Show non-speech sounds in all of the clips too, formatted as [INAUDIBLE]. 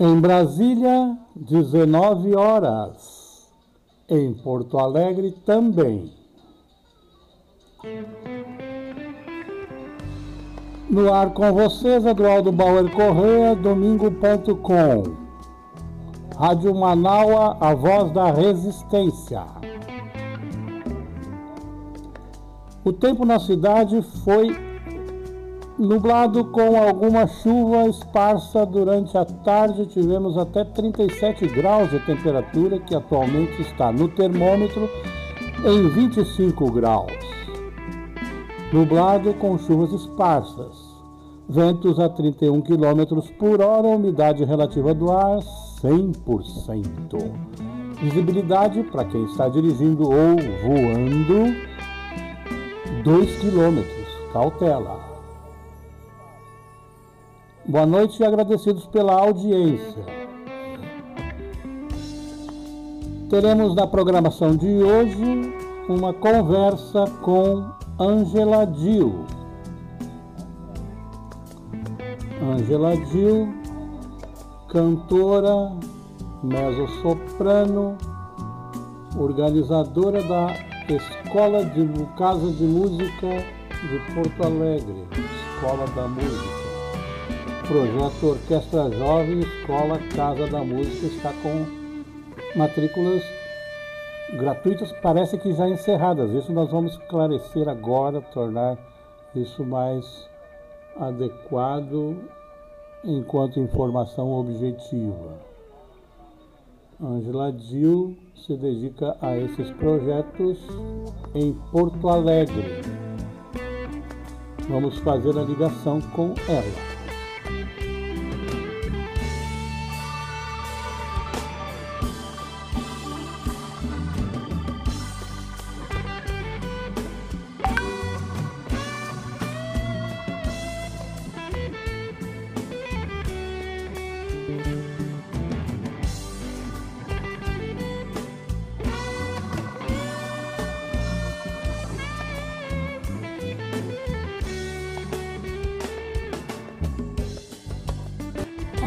Em Brasília, 19 horas. Em Porto Alegre também. No ar com vocês, Eduardo Bauer Correia, domingo.com. Rádio Manaua, a voz da resistência. O tempo na cidade foi nublado com alguma chuva esparsa durante a tarde. Tivemos até 37 graus de temperatura, que atualmente está no termômetro em 25 graus. Nublado com chuvas esparsas. Ventos a 31 km por hora, umidade relativa do ar 100%. Visibilidade para quem está dirigindo ou voando 2 quilômetros. Cautela. Boa noite e agradecidos pela audiência. Teremos na programação de hoje uma conversa com Angela Dil. Angela Dil, cantora, mezzo-soprano, organizadora da Escola de Casa de Música de Porto Alegre, Escola da Música. Projeto Orquestra Jovem, Escola Casa da Música está com matrículas gratuitas, parece que já encerradas. Isso nós vamos esclarecer agora, tornar isso mais adequado enquanto informação objetiva. Angela Dil se dedica a esses projetos em Porto Alegre. Vamos fazer a ligação com ela.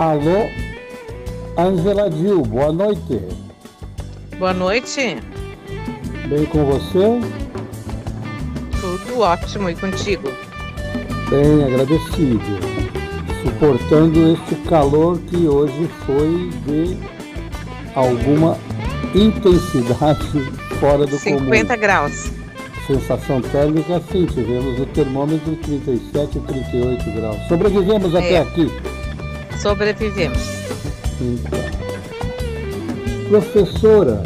Alô, Angela Dil, boa noite. Boa noite. Bem com você? Tudo ótimo e contigo? Bem agradecido. Suportando este calor que hoje foi de alguma intensidade [LAUGHS] fora do 50 comum. 50 graus. Sensação térmica, sim, tivemos o termômetro 37 e 38 graus. Sobrevivemos é. até aqui. Sobrevivemos. Então, professora,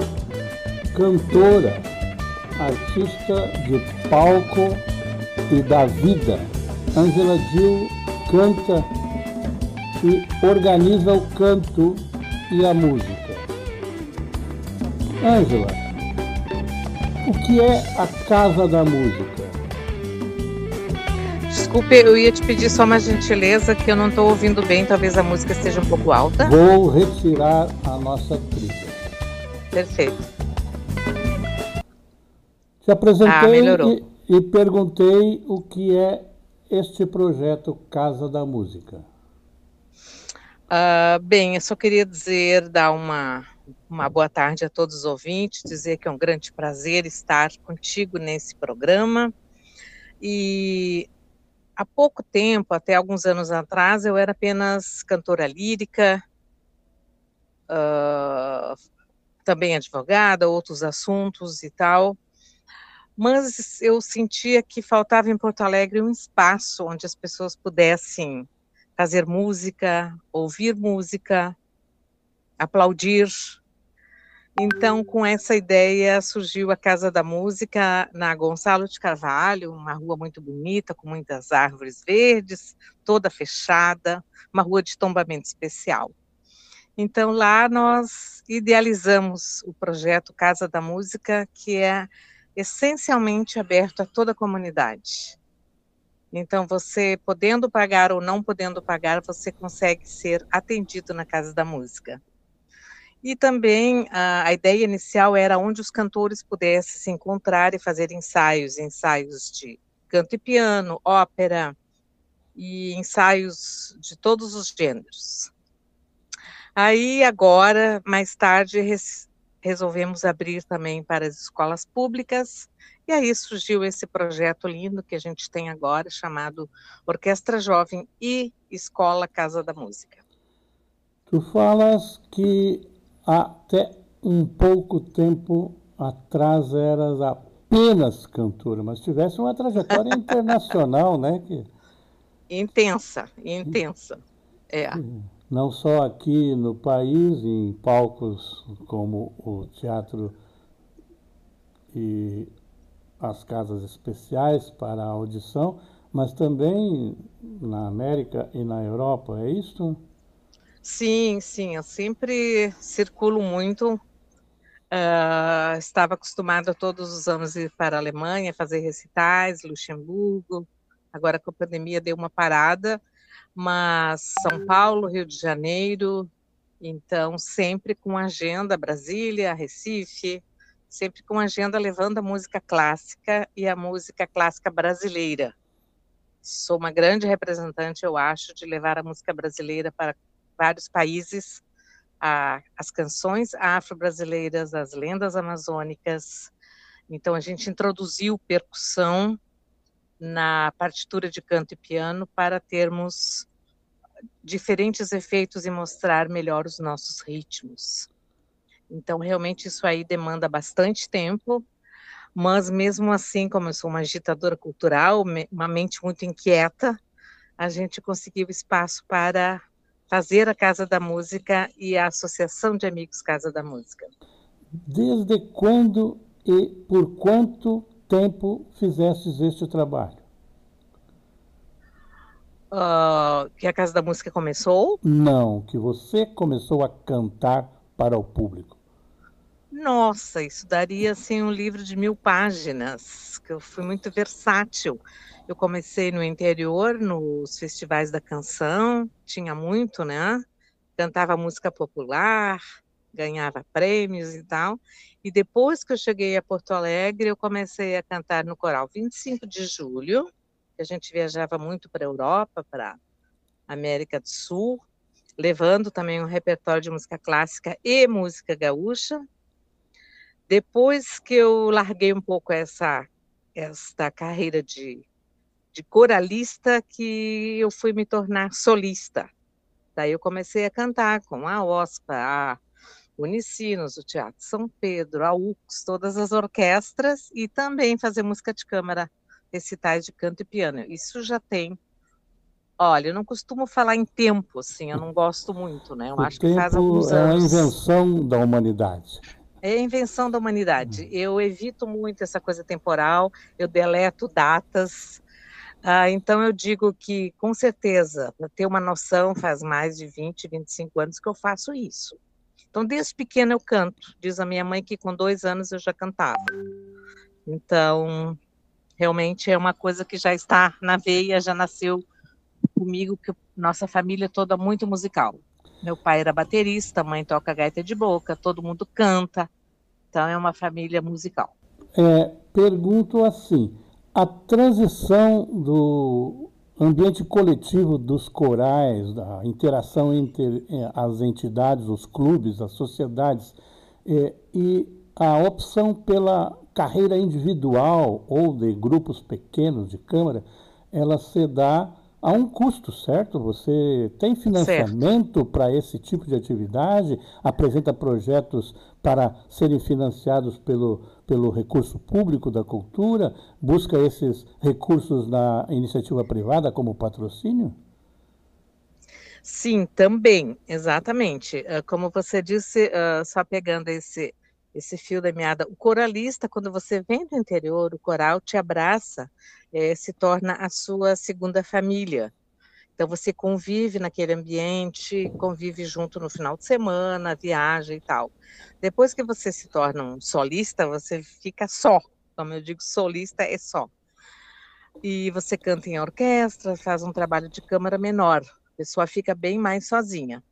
cantora, artista de palco e da vida, Angela Gil canta e organiza o canto e a música. Ângela, o que é a Casa da Música? Desculpe, eu ia te pedir só uma gentileza que eu não estou ouvindo bem, talvez a música esteja um pouco alta. Vou retirar a nossa trilha. Perfeito. Te apresentei ah, e, e perguntei o que é este projeto Casa da Música. Uh, bem, eu só queria dizer, dar uma, uma boa tarde a todos os ouvintes, dizer que é um grande prazer estar contigo nesse programa. E há pouco tempo, até alguns anos atrás, eu era apenas cantora lírica, uh, também advogada, outros assuntos e tal. Mas eu sentia que faltava em Porto Alegre um espaço onde as pessoas pudessem fazer música, ouvir música, aplaudir, então, com essa ideia, surgiu a Casa da Música na Gonçalo de Carvalho, uma rua muito bonita, com muitas árvores verdes, toda fechada, uma rua de tombamento especial. Então, lá nós idealizamos o projeto Casa da Música, que é essencialmente aberto a toda a comunidade. Então, você podendo pagar ou não podendo pagar, você consegue ser atendido na Casa da Música. E também a, a, ideia inicial era onde os cantores pudessem se encontrar e fazer ensaios, ensaios de canto e piano, ópera e ensaios de todos os gêneros. Aí, agora, mais tarde, res, resolvemos abrir também para as escolas públicas, e aí surgiu esse projeto lindo que a gente tem agora, chamado Orquestra Jovem e Escola Casa da Música. Tu falas que até um pouco tempo atrás eras apenas cantora, mas tivesse uma trajetória [LAUGHS] internacional, né? Que... Intensa, intensa. É. Não só aqui no país, em palcos como o teatro e as casas especiais para a audição, mas também na América e na Europa, é isso? Sim, sim, eu sempre circulo muito. Uh, estava acostumada todos os anos ir para a Alemanha, fazer recitais, Luxemburgo. Agora com a pandemia deu uma parada, mas São Paulo, Rio de Janeiro, então sempre com agenda Brasília, Recife, sempre com agenda levando a música clássica e a música clássica brasileira. Sou uma grande representante, eu acho, de levar a música brasileira para vários países, a, as canções afro-brasileiras, as lendas amazônicas. Então, a gente introduziu percussão na partitura de canto e piano para termos diferentes efeitos e mostrar melhor os nossos ritmos. Então, realmente, isso aí demanda bastante tempo, mas mesmo assim, como eu sou uma agitadora cultural, uma mente muito inquieta, a gente conseguiu espaço para fazer a Casa da Música e a Associação de Amigos Casa da Música. Desde quando e por quanto tempo fizestes este trabalho? Uh, que a Casa da Música começou? Não, que você começou a cantar para o público. Nossa, isso daria assim um livro de mil páginas, que eu fui muito versátil. Eu comecei no interior, nos festivais da canção, tinha muito, né? Cantava música popular, ganhava prêmios e tal. E depois que eu cheguei a Porto Alegre, eu comecei a cantar no coral 25 de julho, que a gente viajava muito para a Europa, para América do Sul, levando também um repertório de música clássica e música gaúcha. Depois que eu larguei um pouco essa esta carreira de de coralista que eu fui me tornar solista. Daí eu comecei a cantar com a OSPA, a Unicinos, o Teatro São Pedro, a UX, todas as orquestras e também fazer música de câmara, recitais de canto e piano. Isso já tem. Olha, eu não costumo falar em tempo, assim, eu não gosto muito, né? Eu o acho que faz alguns anos. É a invenção da humanidade. É a invenção da humanidade. Hum. Eu evito muito essa coisa temporal, eu deleto datas, ah, então, eu digo que, com certeza, para ter uma noção, faz mais de 20, 25 anos que eu faço isso. Então, desde pequena eu canto. Diz a minha mãe que com dois anos eu já cantava. Então, realmente é uma coisa que já está na veia, já nasceu comigo, que nossa família é toda muito musical. Meu pai era baterista, mãe toca gaita de boca, todo mundo canta. Então, é uma família musical. É, pergunto assim, a transição do ambiente coletivo dos corais, da interação entre eh, as entidades, os clubes, as sociedades, eh, e a opção pela carreira individual ou de grupos pequenos de câmara, ela se dá a um custo, certo? Você tem financiamento para esse tipo de atividade? Apresenta projetos para serem financiados pelo, pelo recurso público da cultura? Busca esses recursos na iniciativa privada como patrocínio? Sim, também, exatamente. Ah, como você disse, ah, só pegando esse, esse fio da meada, o coralista, quando você vem do interior, o coral te abraça é, se torna a sua segunda família. Então você convive naquele ambiente, convive junto no final de semana, viaja e tal. Depois que você se torna um solista, você fica só. Como eu digo, solista é só. E você canta em orquestra, faz um trabalho de câmara menor. A pessoa fica bem mais sozinha.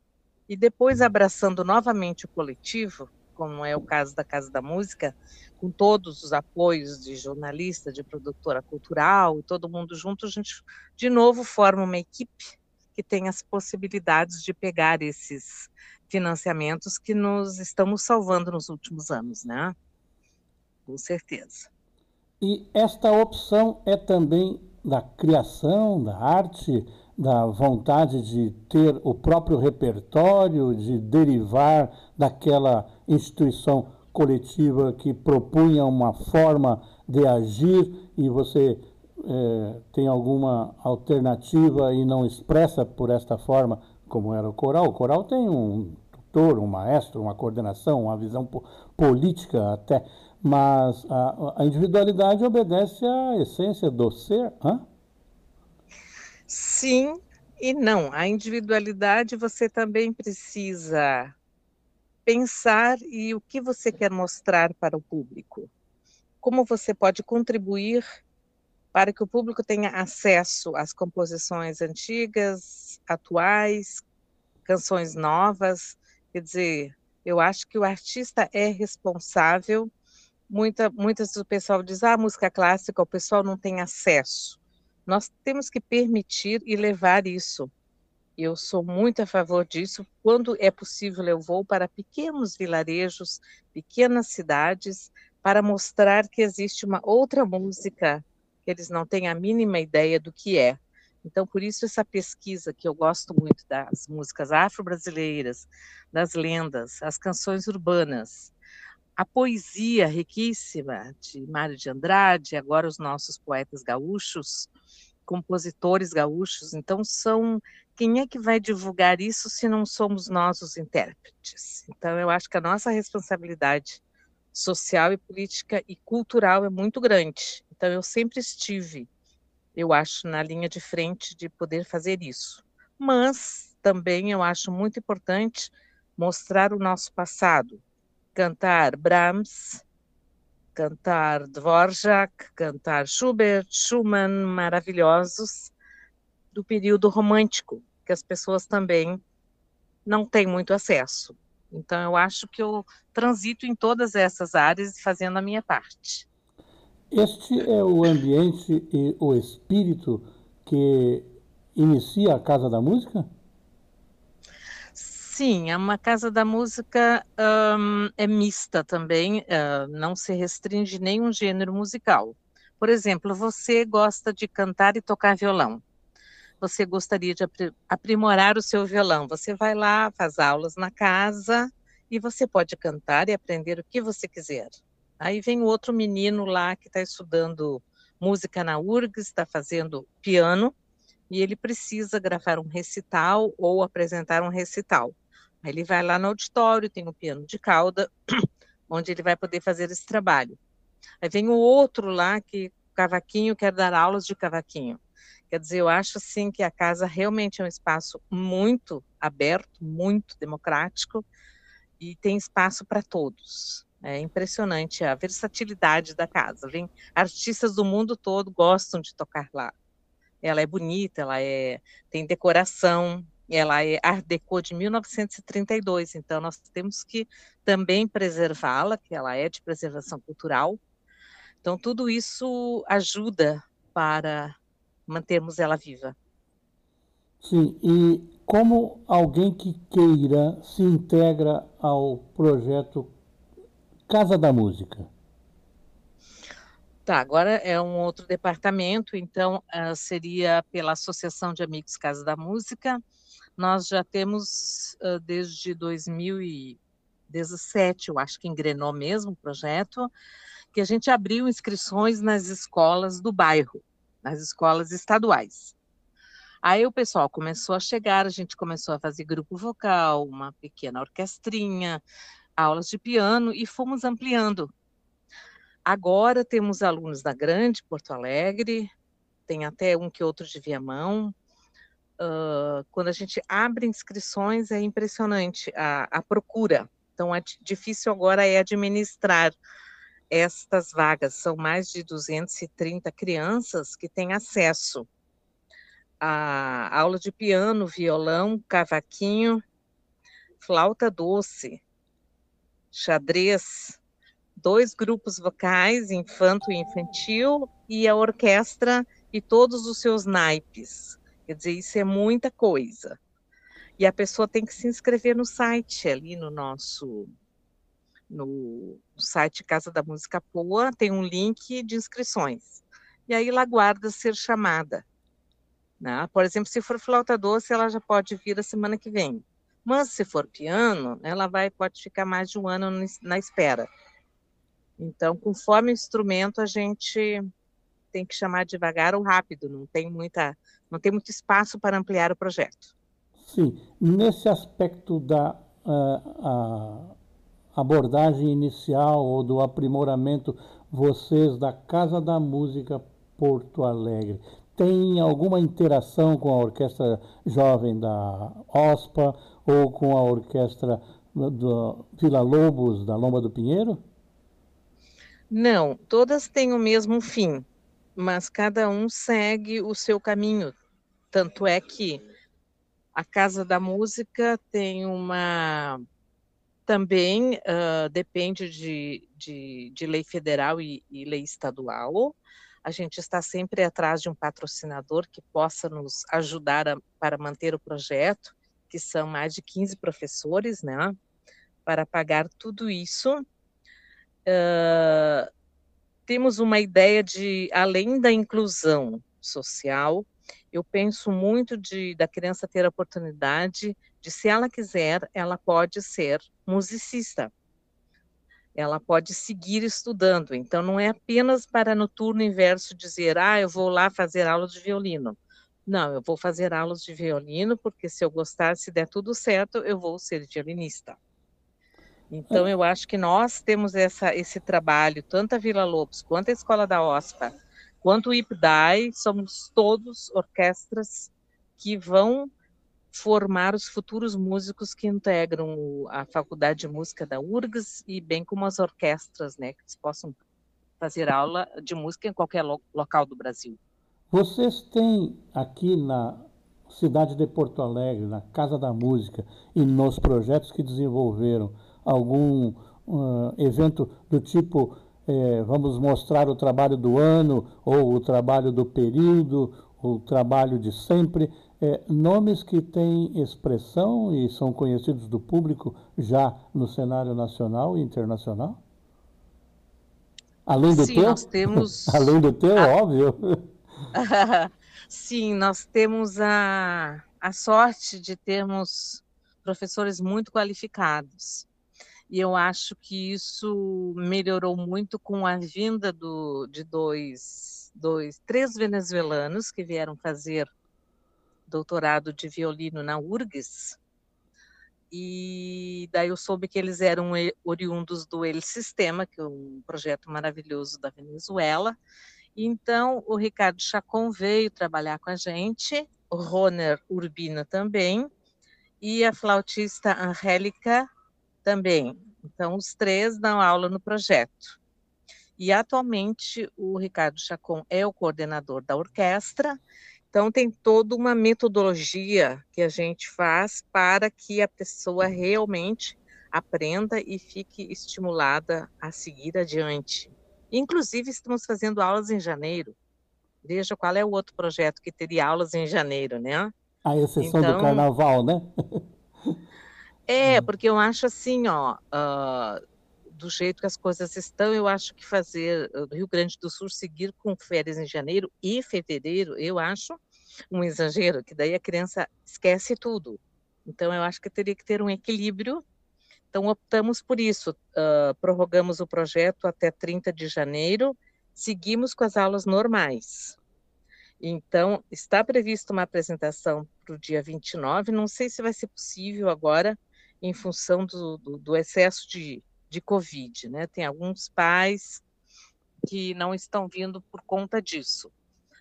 E depois abraçando novamente o coletivo, como é o caso da Casa da Música, com todos os apoios de jornalista, de produtora cultural, todo mundo junto, a gente de novo forma uma equipe que tem as possibilidades de pegar esses financiamentos que nos estamos salvando nos últimos anos, né? Com certeza. E esta opção é também da criação, da arte, da vontade de ter o próprio repertório, de derivar daquela instituição coletiva que propunha uma forma de agir e você é, tem alguma alternativa e não expressa por esta forma, como era o coral. O coral tem um tutor, um maestro, uma coordenação, uma visão po política até, mas a, a, individualidade obedece à essência do ser. Hã? Sim e não. A individualidade você também precisa pensar e o que você quer mostrar para o público. Como você pode contribuir para que o público tenha acesso às composições antigas, atuais, canções novas. Quer dizer, eu acho que o artista é responsável. Muita, muitas do pessoal diz, ah, música clássica, o pessoal não tem acesso. Nós temos que permitir e levar isso. Eu sou muito a favor disso. Quando é possível, eu vou para pequenos vilarejos, pequenas cidades, para mostrar que existe uma outra música que eles não têm a mínima ideia do que é. Então, por isso, essa pesquisa que eu gosto muito das músicas afro-brasileiras, das lendas, as canções urbanas, a poesia riquíssima de Mário de Andrade, agora os nossos poetas gaúchos, compositores gaúchos. Então, são. Quem é que vai divulgar isso se não somos nós os intérpretes? Então, eu acho que a nossa responsabilidade social e política e cultural é muito grande. Então, eu sempre estive, eu acho, na linha de frente de poder fazer isso. Mas também eu acho muito importante mostrar o nosso passado, cantar Brahms, cantar Dvorak, cantar Schubert, Schumann, maravilhosos do período romântico, que as pessoas também não têm muito acesso. Então, eu acho que eu transito em todas essas áreas fazendo a minha parte. Este é o ambiente e o espírito que inicia a Casa da Música? Sim, é uma casa da música um, é mista também, uh, não se restringe nenhum gênero musical. Por exemplo, você gosta de cantar e tocar violão. Você gostaria de aprimorar o seu violão. Você vai lá, faz aulas na casa e você pode cantar e aprender o que você quiser. Aí vem o outro menino lá que está estudando música na URGS, está fazendo piano, e ele precisa gravar um recital ou apresentar um recital. Aí ele vai lá no auditório, tem um piano de cauda, [CLEARS THROAT] onde ele vai poder fazer esse trabalho. Aí vem o outro lá que cavaquinho quer dar aulas de cavaquinho. Quer dizer, eu acho assim que a casa realmente é um espaço muito aberto, muito democrático e tem espaço para todos. É impressionante a versatilidade da casa. Vem artistas do mundo todo gostam de tocar lá. Ela é bonita, ela é tem decoração, ela é Art Deco de 1932, então nós temos que também preservá-la, que ela é de preservação cultural. Então tudo isso ajuda para mantermos ela viva. Sim, e como alguém que queira se integra ao projeto Casa da Música? Tá, agora é um outro departamento, então uh, seria pela Associação de Amigos Casa da Música. Nós já temos uh, desde 2017, eu acho que engrenou mesmo o projeto, que a gente abriu inscrições nas escolas do bairro, nas escolas estaduais. Aí o pessoal começou a chegar, a gente começou a fazer grupo vocal, uma pequena orquestrinha, aulas de piano e fomos ampliando. Agora temos alunos da Grande Porto Alegre, tem até um que outro de Viamão. Uh, quando a gente abre inscrições é impressionante a, a procura. Então, é difícil agora é administrar estas vagas. São mais de 230 crianças que têm acesso a aula de piano, violão, cavaquinho, flauta doce, xadrez, dois grupos vocais, infanto e infantil, e a orquestra e todos os seus naipes. Quer dizer, isso é muita coisa. E a pessoa tem que se inscrever no site ali no nosso no site Casa da Música Poa, tem um link de inscrições. E aí ela aguarda ser chamada. Né? Por exemplo, se for flauta doce, ela já pode vir a semana que vem. Mas se for piano, ela vai pode ficar mais de um ano na espera. Então, conforme o instrumento, a gente tem que chamar devagar ou rápido, não tem muita, não tem muito espaço para ampliar o projeto. Sim, nesse aspecto da uh, abordagem inicial ou do aprimoramento, vocês da Casa da Música Porto Alegre tem alguma interação com a orquestra jovem da OSPA ou com a orquestra do Vila Lobos da Lomba do Pinheiro? Não, todas têm o mesmo fim, mas cada um segue o seu caminho. Tanto é que a Casa da Música tem uma. Também uh, depende de, de, de, lei federal e, e lei estadual. A gente está sempre atrás de um patrocinador que possa nos ajudar a, para manter o projeto, que são mais de 15 professores, né? Para pagar tudo isso. Uh, temos uma ideia de, além da inclusão social, eu penso muito de da criança ter a oportunidade de, se ela quiser, ela pode ser musicista. Ela pode seguir estudando. Então, não é apenas para no turno inverso dizer, ah, eu vou lá fazer aula de violino. Não, eu vou fazer aulas de violino, porque se eu gostar, se der tudo certo, eu vou ser violinista. Então, eu acho que nós temos essa, esse trabalho, tanto a Vila Lobos quanto a Escola da OSPA, quanto o IPDAI, somos todos orquestras que vão formar os futuros músicos que integram a Faculdade de Música da URGS e bem como as orquestras, né, que possam fazer aula de música em qualquer lo local do Brasil. Vocês têm aqui na cidade de Porto Alegre, na Casa da Música e nos projetos que desenvolveram algum uh, evento do tipo é, vamos mostrar o trabalho do ano, ou o trabalho do período, o trabalho de sempre, é, nomes que têm expressão e são conhecidos do público já no cenário nacional e internacional? Além do Sim, teu? Nós temos... [LAUGHS] Além do teu, a... óbvio. [LAUGHS] Sim, nós temos a, a sorte de termos professores muito qualificados e eu acho que isso melhorou muito com a vinda do, de dois, dois, três venezuelanos que vieram fazer doutorado de violino na URGS, e daí eu soube que eles eram oriundos do El Sistema, que é um projeto maravilhoso da Venezuela. Então, o Ricardo Chacon veio trabalhar com a gente, o Roner Urbina também, e a flautista Angélica também. Então, os três dão aula no projeto. E atualmente o Ricardo Chacon é o coordenador da orquestra, então tem toda uma metodologia que a gente faz para que a pessoa realmente aprenda e fique estimulada a seguir adiante. Inclusive, estamos fazendo aulas em janeiro. Veja qual é o outro projeto que teria aulas em janeiro, né? A exceção então, do carnaval, né? É, [LAUGHS] hum. porque eu acho assim, ó, uh, do jeito que as coisas estão, eu acho que fazer o Rio Grande do Sul seguir com férias em janeiro e fevereiro, eu acho um exagero, que daí a criança esquece tudo. Então, eu acho que teria que ter um equilíbrio. Então, optamos por isso, uh, prorrogamos o projeto até 30 de janeiro, seguimos com as aulas normais. Então, está prevista uma apresentação para o dia 29, não sei se vai ser possível agora, em função do, do, do excesso de, de Covid, né? Tem alguns pais que não estão vindo por conta disso.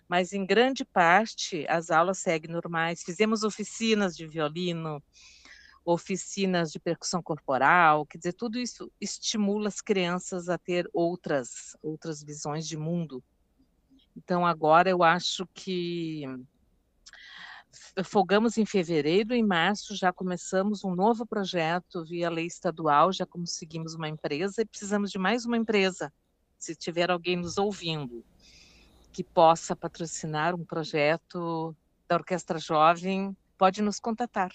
Mas, em grande parte, as aulas seguem normais. Fizemos oficinas de violino, oficinas de percussão corporal, quer dizer, tudo isso estimula as crianças a ter outras, outras visões de mundo. Então, agora eu acho que folgamos em fevereiro, em março já começamos um novo projeto via lei estadual, já conseguimos uma empresa e precisamos de mais uma empresa, se tiver alguém nos ouvindo, que possa patrocinar um projeto da Orquestra Jovem, pode nos contatar.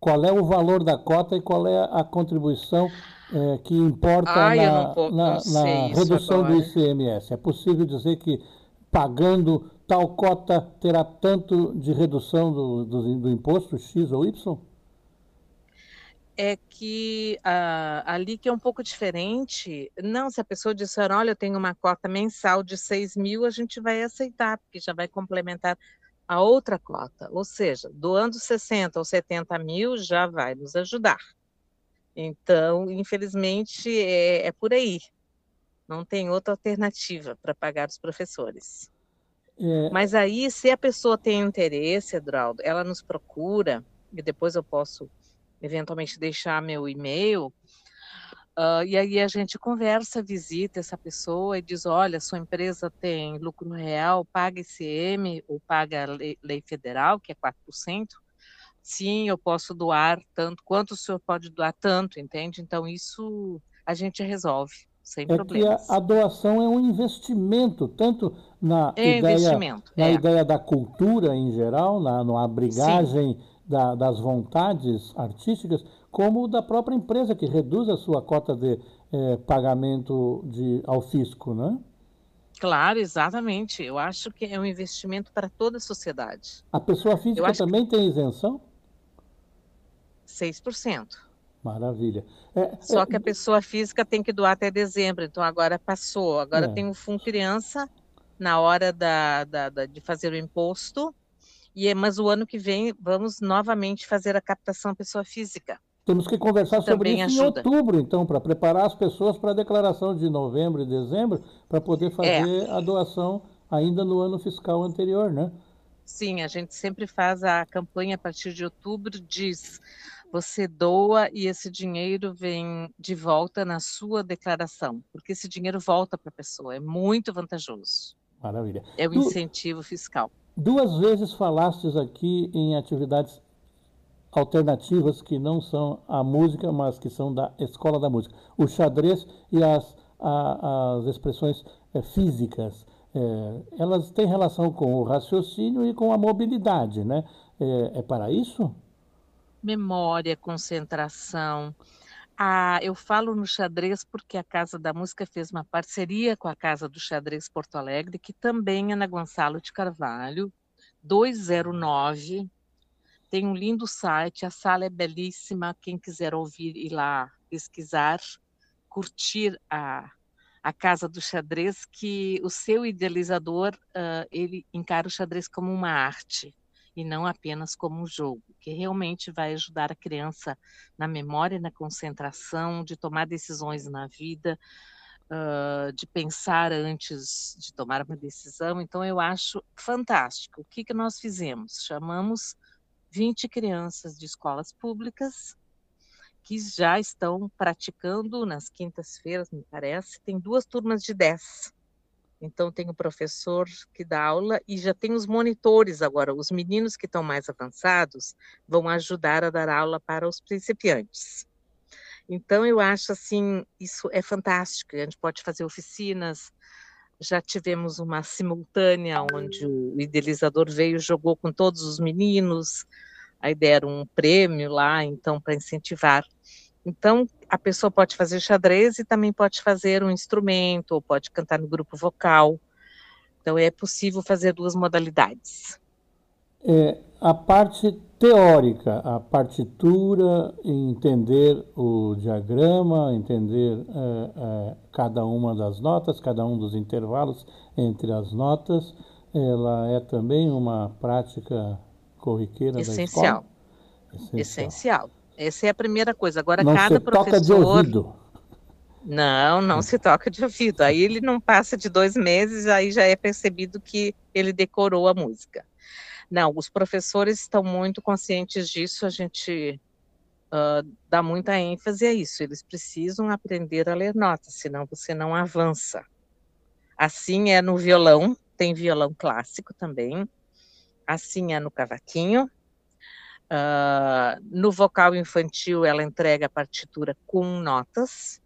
Qual é o valor da cota e qual é a contribuição é, que importa Ai, eu na, na- na redução do. ICMS? É possível dizer que pagando tal cota terá tanto de redução do, do, do imposto X ou Y? É que ah, ali que é um pouco diferente. Não, se a pessoa disser, olha, eu tenho uma cota mensal de 6 mil, a gente vai aceitar, porque já vai complementar a outra cota. Ou seja, doando 60 ou 70 mil já vai nos ajudar. Então, infelizmente, é, é por aí. Não tem outra alternativa para pagar os professores. É, Mas aí, se a pessoa tem interesse, Edraldo, ela nos procura, e depois eu posso eventualmente deixar meu e-mail, ah, e aí a gente conversa, visita essa pessoa e diz, olha, sua empresa tem lucro real, paga ICM ou paga lei, lei federal, que é 4%, sim, eu posso doar tanto, quanto o senhor pode doar tanto, entende? Então, isso a gente resolve, sem é que a, problemas. a doação é um investimento, tanto na É ideia, investimento, na é. ideia da cultura em geral, na, na abrigagem da- das vontades artísticas, como da própria empresa que reduz a sua cota de eh, pagamento de, ao fisco, né? Claro, exatamente. Eu acho que é um investimento para toda a sociedade. A pessoa física acho que- também tem isenção? 6%. Maravilha. É, Só é, que a pessoa física tem que doar até dezembro, então agora passou. Agora É. tem o Fundo Criança na hora da, da- da- de fazer o imposto, e é- mas o ano que vem vamos novamente fazer a captação pessoa física. Temos que conversar sobre também isso ajuda. em outubro, então, para preparar as pessoas para a declaração de novembro e dezembro, para É. poder fazer a doação ainda no ano fiscal anterior, né? Sim, a gente sempre faz a campanha a partir de outubro, diz você doa e esse dinheiro vem de volta na sua declaração, porque esse dinheiro volta para a pessoa, é muito vantajoso. Maravilha. É o Du- incentivo fiscal. Duas vezes falastes aqui em atividades alternativas que não são a música, mas que são da escola da música. O xadrez e as, a- as expressões eh, físicas. eh, elas têm relação com o raciocínio e com a mobilidade, né? Eh, é para isso? Memória, concentração. Ah, eu falo no xadrez porque a Casa da Música fez uma parceria com a Casa do Xadrez Porto Alegre, que também é na Gonçalo de Carvalho, 209. Tem um lindo site, a sala é belíssima. Quem quiser ouvir e lá pesquisar, curtir a, a Casa do Xadrez, que o seu idealizador, ah, ele encara o xadrez como uma arte e não apenas como um jogo, que realmente vai ajudar a criança na memória na concentração, de tomar decisões na vida, uh, de pensar antes de tomar uma decisão. Então, eu acho fantástico. O que, que nós fizemos? Chamamos 20 crianças de escolas públicas que já estão praticando nas quintas-feiras, me parece, tem duas turmas de 10. Então, tem o professor que dá aula e já tem os monitores agora. Os meninos que estão mais avançados vão ajudar a dar aula para os principiantes. Então, eu acho assim, isso é fantástico. A gente pode fazer oficinas. Já tivemos uma simultânea onde o idealizador veio e jogou com todos os meninos. Aí deram um prêmio lá, então, para incentivar. Então, a pessoa pode fazer xadrez e também pode fazer um instrumento, ou pode cantar no grupo vocal. Então, é possível fazer duas modalidades. É, a parte teórica, a partitura, entender o diagrama, entender é, é, cada uma das notas, cada um dos intervalos entre as notas, ela é também uma prática corriqueira Essencial. da escola? Essencial. Essa é a primeira coisa. Agora, Não cada se toca de professor. ouvido. Não, não se toca de ouvido. Aí ele não passa de dois meses, aí já é percebido que ele decorou a música. Não, os professores estão muito conscientes disso, a gente uh, dá muita ênfase a isso. Eles precisam aprender a ler notas, senão você não avança. Assim é no violão, tem violão clássico também. Assim é no cavaquinho. Uh, no vocal infantil, ela entrega a partitura com notas.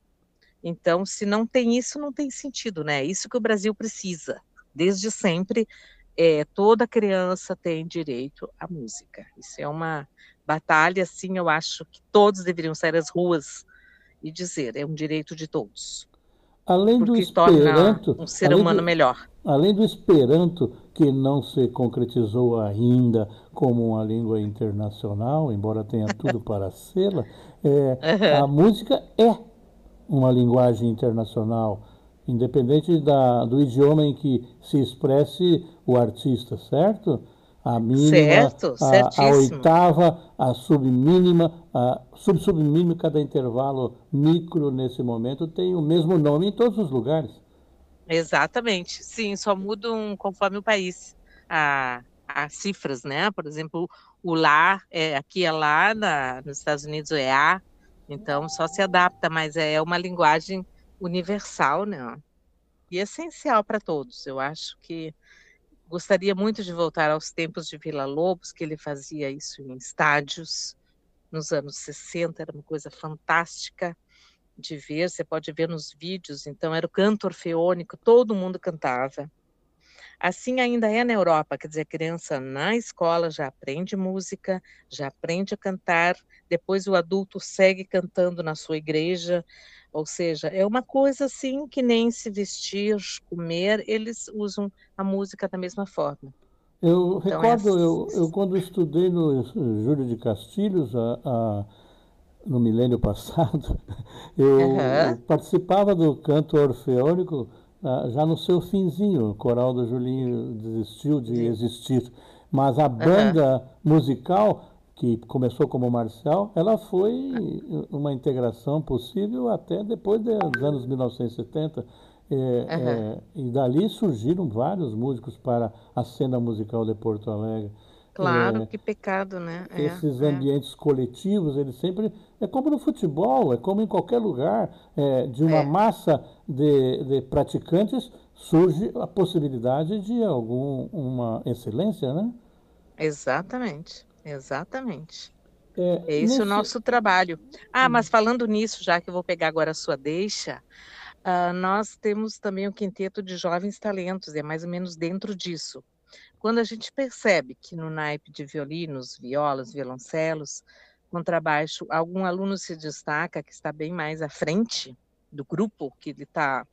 Então, se não tem isso, não tem sentido, né? É isso que o Brasil precisa. Desde sempre, é toda criança tem direito à música. Isso é uma batalha, assim, eu acho que todos deveriam sair às ruas e dizer, é um direito de todos. Além do Esperanto, um ser humano do, melhor. Além do Esperanto, que não se concretizou ainda como uma língua internacional, embora tenha tudo [LAUGHS] para ser, é, a música é uma linguagem internacional, independente da, do idioma em que se expresse o artista, certo? a mínima, certo, a, a, oitava, a submínima, a sub-submínima, cada intervalo micro nesse momento tem o mesmo nome em todos os lugares. Exatamente, sim, só mudam conforme o país. A, as cifras, né? Por exemplo, o lá, é, aqui é lá, na, nos Estados Unidos é A, então só se adapta, mas é uma linguagem universal, né? E essencial para todos. Eu acho que Gostaria muito de voltar aos tempos de Vila Lobos, que ele fazia isso em estádios nos anos 60, era uma coisa fantástica de ver, você pode ver nos vídeos, então era o canto orfeônico, todo mundo cantava. Assim ainda é na Europa, quer dizer, a criança na escola já aprende música, já aprende a cantar, depois o adulto segue cantando na sua igreja, ou seja, é uma coisa assim que nem se vestir, comer, eles usam a música da mesma forma. Eu então, recordo, é... eu, eu, quando estudei no Júlio de Castilhos, a, a, no milênio passado, [LAUGHS] eu, uhum. participava do canto orfeônico ah, já no seu finzinho. O coral do Julinho desistiu de Sim. existir. Mas a banda uhum. musical que começou como marcial, ela foi uma integração possível até depois dos anos 1970. É, uhum. é, e dali surgiram vários músicos para a cena musical de Porto Alegre. Claro, é, que pecado, né? É, esses é. ambientes coletivos, eles sempre. É como no futebol, é como em qualquer lugar. É, de uma é. massa de, de praticantes surge a possibilidade de alguma excelência, né? Exatamente. Exatamente. É, é esse nesse... o nosso trabalho. Ah, mas falando nisso, já que eu vou pegar agora a sua deixa, uh, nós temos também o quinteto de jovens talentos, é mais ou menos dentro disso. Quando a gente percebe que no naipe de violinos, violas, violoncelos, contrabaixo, algum aluno se destaca que está bem mais à frente do grupo, que ele está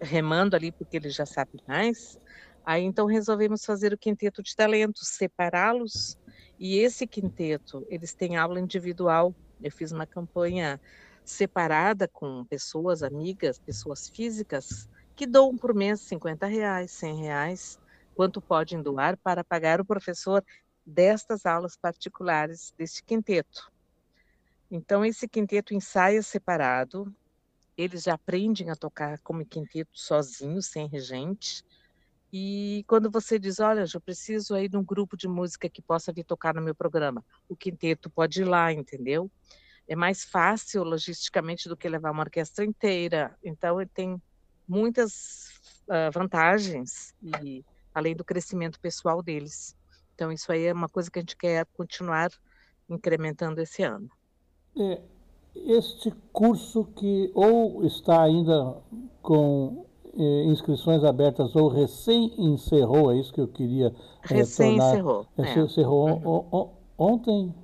remando ali porque ele já sabe mais, aí então resolvemos fazer o quinteto de talentos, separá-los e esse quinteto, eles têm aula individual. Eu fiz uma campanha separada com pessoas, amigas, pessoas físicas, que doam por mês 50 reais, 100 reais, quanto podem doar para pagar o professor destas aulas particulares deste quinteto. Então, esse quinteto ensaia separado, eles já aprendem a tocar como quinteto sozinhos, sem regente, e quando você diz, olha, eu preciso aí de um grupo de música que possa vir tocar no meu programa, o quinteto pode ir lá, entendeu? É mais fácil logisticamente do que levar uma orquestra inteira. Então, tem muitas uh, vantagens, e além do crescimento pessoal deles. Então, isso aí é uma coisa que a gente quer continuar incrementando esse ano. É, este curso que ou está ainda com eh, inscrições abertas ou recém encerrou, é isso que eu queria eh, Recém encerrou. É, é. Encerrou uhum. ontem?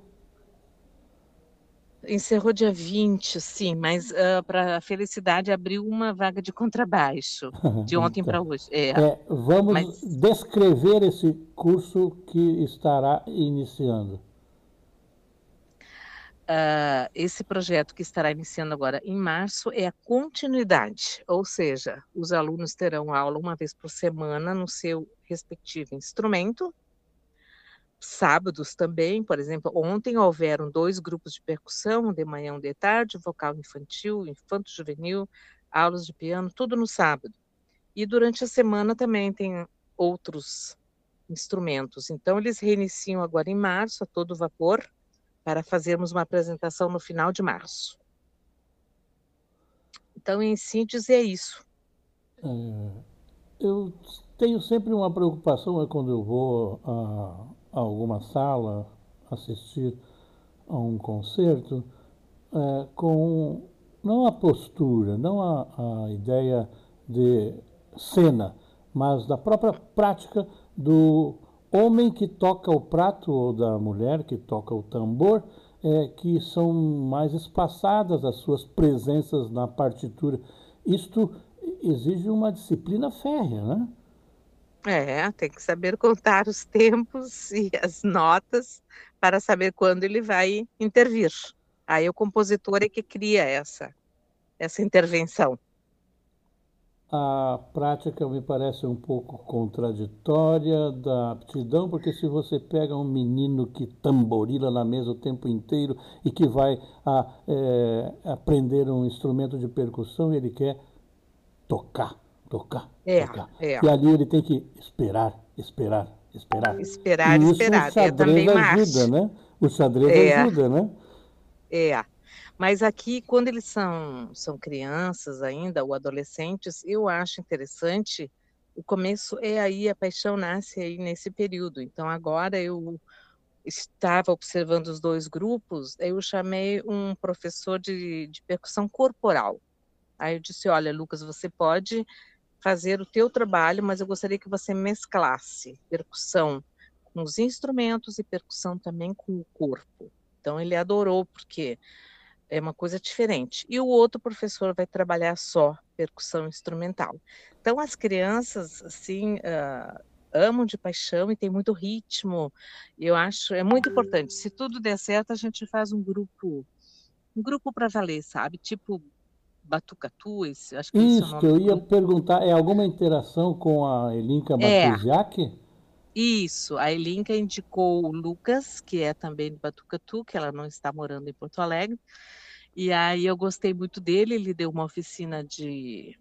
Encerrou dia 20, sim, mas uh, para a felicidade abriu uma vaga de contrabaixo, de ontem então, para hoje. É. É, vamos mas... descrever esse curso que estará iniciando. Uh, esse projeto que estará iniciando agora em março é a continuidade, ou seja, os alunos terão aula uma vez por semana no seu respectivo instrumento. Sábados também, por exemplo, ontem houveram dois grupos de percussão, de manhã e de tarde, vocal infantil, infanto-juvenil, aulas de piano, tudo no sábado. E durante a semana também tem outros instrumentos. Então, eles reiniciam agora em março, a todo vapor, para fazermos uma apresentação no final de março. Então, em síntese, é isso. É, eu tenho sempre uma preocupação é quando eu vou a, a, alguma sala assistir a um concerto, é, com não a postura, não a, a ideia de cena, mas da própria prática do homem que toca o prato ou da mulher que toca o tambor, é, que são mais espaçadas as suas presenças na partitura. Isto exige uma disciplina férrea, né? É, tem que saber contar os tempos [LAUGHS] e as notas para saber quando ele vai intervir. Aí o compositor é que cria essa, essa intervenção. A prática me parece um pouco contraditória da aptidão, porque se você pega um menino que tamborila na mesa o tempo inteiro e que vai a, é, aprender um instrumento de percussão, ele quer tocar, tocar, é. É. E ali ele tem que esperar, esperar, esperar. Esperar, e esperar. O xadrez é também ajuda, né? O xadrez é. ajuda, né? É. Mas aqui, quando eles são, são crianças ainda, ou adolescentes, eu acho interessante, o começo é aí, a paixão nasce aí nesse período. Então, agora eu estava observando os dois grupos, eu chamei um professor de, de percussão corporal. Aí eu disse, olha, Lucas, você pode fazer o teu trabalho, mas eu gostaria que você mesclasse percussão com os instrumentos e percussão também com o corpo. Então ele adorou porque é uma coisa diferente. E o outro professor vai trabalhar só percussão instrumental. Então as crianças assim uh, amam de paixão e tem muito ritmo. Eu acho é muito importante. Se tudo der certo, a gente faz um grupo um grupo para valer, sabe? Tipo Batucatu, esse, acho que Isso, é que eu ia perguntar, é alguma interação com a Elinka Matuziak? É. Isso, a Elinka indicou o Lucas, que é também de Batucatu, que ela não está morando em Porto Alegre, e aí eu gostei muito dele, ele deu uma oficina de,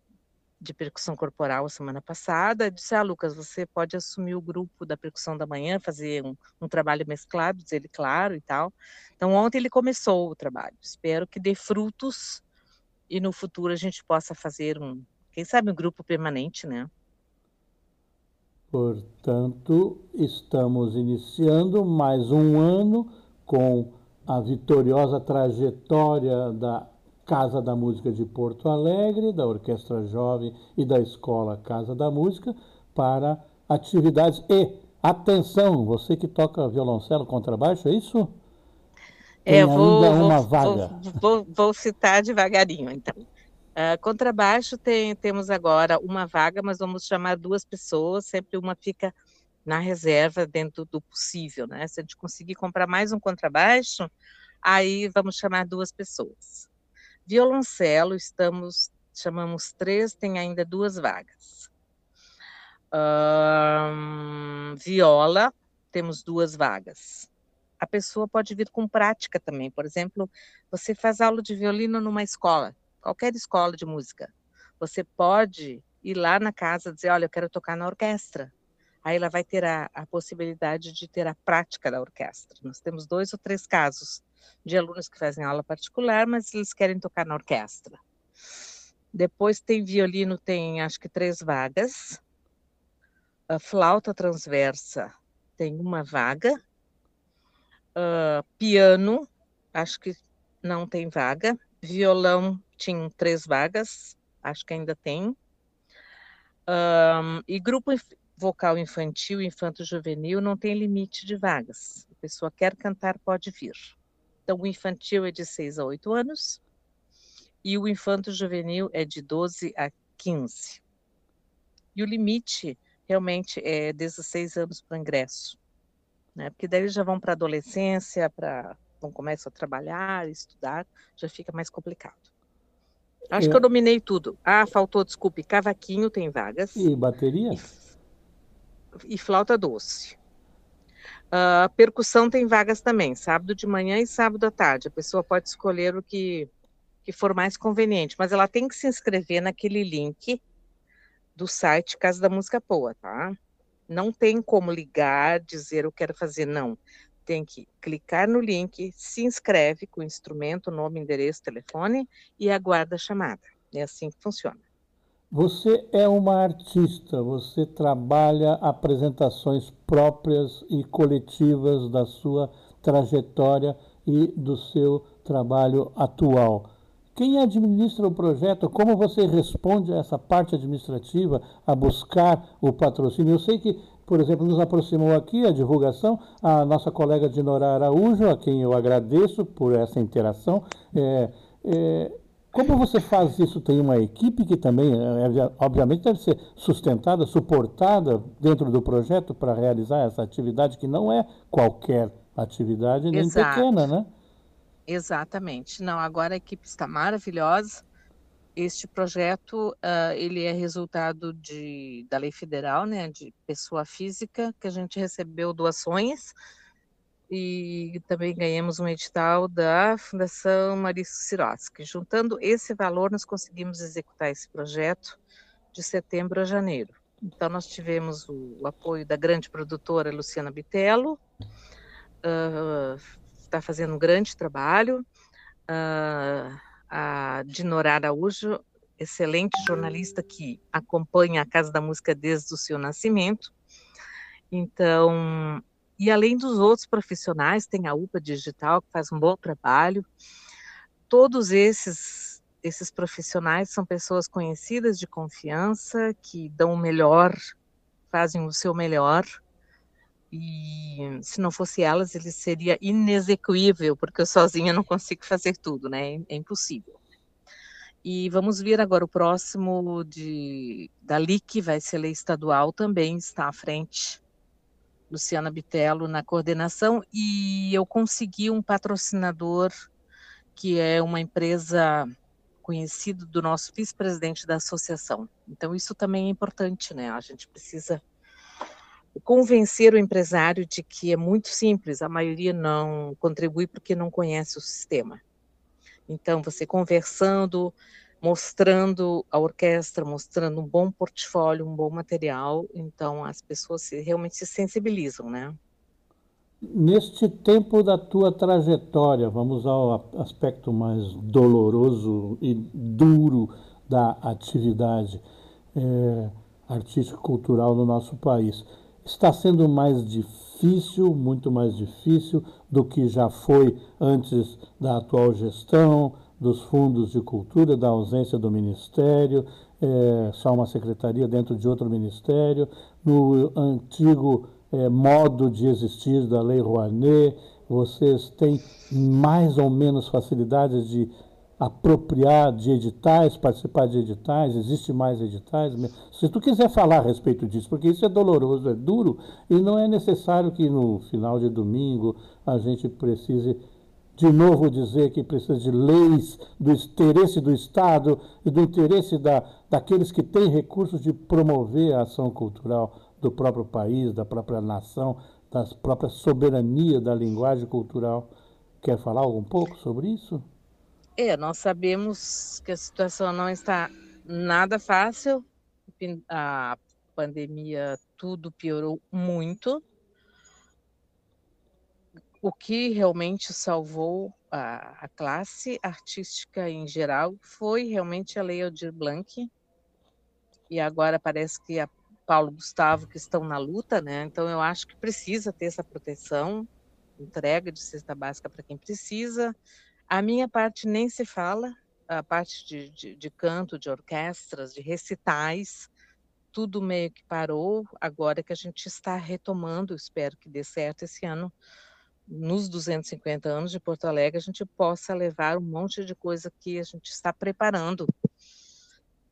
de percussão corporal a semana passada, disse, ah, Lucas, você pode assumir o grupo da percussão da manhã, fazer um, um trabalho mesclado, diz ele, claro, e tal. Então ontem ele começou o trabalho, espero que dê frutos e no futuro a gente possa fazer um, quem sabe, um grupo permanente, né? Portanto, estamos iniciando mais um ano com a vitoriosa trajetória da Casa da Música de Porto Alegre, da Orquestra Jovem e da Escola Casa da Música para atividades e atenção, você que toca violoncelo, contrabaixo, é isso? É, vou, vou. Vou, vou, vou, citar devagarinho, então. Uh, contrabaixo tem, temos agora uma vaga, mas vamos chamar duas pessoas, sempre uma fica na reserva dentro do possível, né? Se a gente conseguir comprar mais um contrabaixo, aí vamos chamar duas pessoas. Violoncelo, estamos, chamamos três, tem ainda duas vagas. Uh, viola, temos duas vagas a pessoa pode vir com prática também. Por exemplo, você faz aula de violino numa escola, qualquer escola de música. Você pode ir lá na casa dizer, olha, eu quero tocar na orquestra. Aí ela vai ter a, a possibilidade de ter a prática da orquestra. Nós temos dois ou três casos de alunos que fazem aula particular, mas eles querem tocar na orquestra. Depois tem violino, tem acho que três vagas. A flauta transversa tem uma vaga uh, piano, acho que não tem vaga. Violão tinha três vagas, acho que ainda tem. Um, e grupo vocal infantil, infanto-juvenil, não tem limite de vagas. A pessoa quer cantar, pode vir. Então, o infantil é de 6 a 8 anos e o infanto-juvenil é de 12 a 15. E o limite realmente é 16 anos para ingresso né? Porque daí eles já vão para a adolescência, para vão começam a trabalhar, estudar, já fica mais complicado. Acho é. que eu dominei tudo. Ah, faltou, desculpe, cavaquinho tem vagas. E bateria? E, e flauta doce. Uh, percussão tem vagas também, sábado de manhã e sábado à tarde. A pessoa pode escolher o que, que for mais conveniente, mas ela tem que se inscrever naquele link do site Casa da Música Poa, tá? Não tem como ligar, dizer eu quero fazer, não. Tem que clicar no link, se inscreve com o instrumento, nome, endereço, telefone e aguarda a chamada. É assim que funciona. Você é uma artista, você trabalha apresentações próprias e coletivas da sua trajetória e do seu trabalho atual. Quem administra o projeto? Como você responde a essa parte administrativa, a buscar o patrocínio? Eu sei que por exemplo, nos aproximou aqui a divulgação, a nossa colega Dinora Araújo, a quem eu agradeço por essa interação. É, é, como você faz isso? Tem uma equipe que também, é, obviamente, deve ser sustentada, suportada dentro do projeto para realizar essa atividade, que não é qualquer atividade, nem Exato. pequena, né? Exatamente. Não, agora a equipe está maravilhosa. Este projeto, uh, ele é resultado de, da lei federal, né, de pessoa física, que a gente recebeu doações e também ganhamos um edital da Fundação Marício Sirotsky. Juntando esse valor, nós conseguimos executar esse projeto de setembro a janeiro. Então, nós tivemos o, o apoio da grande produtora Luciana Bitello, está fazendo um grande trabalho, uh, a Dinora Araújo, excelente jornalista que acompanha a Casa da Música desde o seu nascimento. Então, e além dos outros profissionais, tem a UPA Digital, que faz um bom trabalho. Todos esses esses profissionais são pessoas conhecidas de confiança, que dão o melhor, fazem o seu melhor. E se não fosse elas, ele seria inexequível, porque eu sozinha não consigo fazer tudo, né? É impossível. E vamos ver agora o próximo de da LIC, vai ser lei estadual, também está à frente Luciana Bitello na coordenação e eu consegui um patrocinador que é uma empresa conhecida do nosso vice-presidente da associação. Então isso também é importante, né? A gente precisa convencer o empresário de que é muito simples, a maioria não contribui porque não conhece o sistema. Então você conversando, mostrando a orquestra, mostrando um bom portfólio, um bom material, então as pessoas se, realmente se sensibilizam, né? Neste tempo da tua trajetória, vamos ao aspecto mais doloroso e duro da atividade é, artístico-cultural no nosso país. Está sendo mais difícil, muito mais difícil do que já foi antes da atual gestão, dos fundos de cultura, da ausência do ministério, é, só uma secretaria dentro de outro ministério, no antigo é, modo de existir da Lei Rouanet, vocês têm mais ou menos facilidades de apropriar de editais, participar de editais, existe mais editais. Se tu quiser falar a respeito disso, porque isso é doloroso, é duro, e não é necessário que no final de domingo a gente precise de novo dizer que precisa de leis do interesse do Estado e do interesse da, daqueles que têm recursos de promover a ação cultural do próprio país, da própria nação, da própria soberania da linguagem cultural. Quer falar um pouco sobre isso? É, nós sabemos que a situação não está nada fácil. A pandemia tudo piorou muito o que realmente salvou a, a, classe artística em geral foi realmente a Lei Aldir Blanc, e agora parece que a Paulo Gustavo que estão na luta, né? Então eu acho que precisa ter essa proteção, entrega de cesta básica para quem precisa. A minha parte nem se fala, a parte de, de, de canto, de orquestras, de recitais, tudo meio que parou. Agora que a gente está retomando, espero que dê certo esse ano, nos 250 anos de Porto Alegre, a gente possa levar um monte de coisa que a gente está preparando.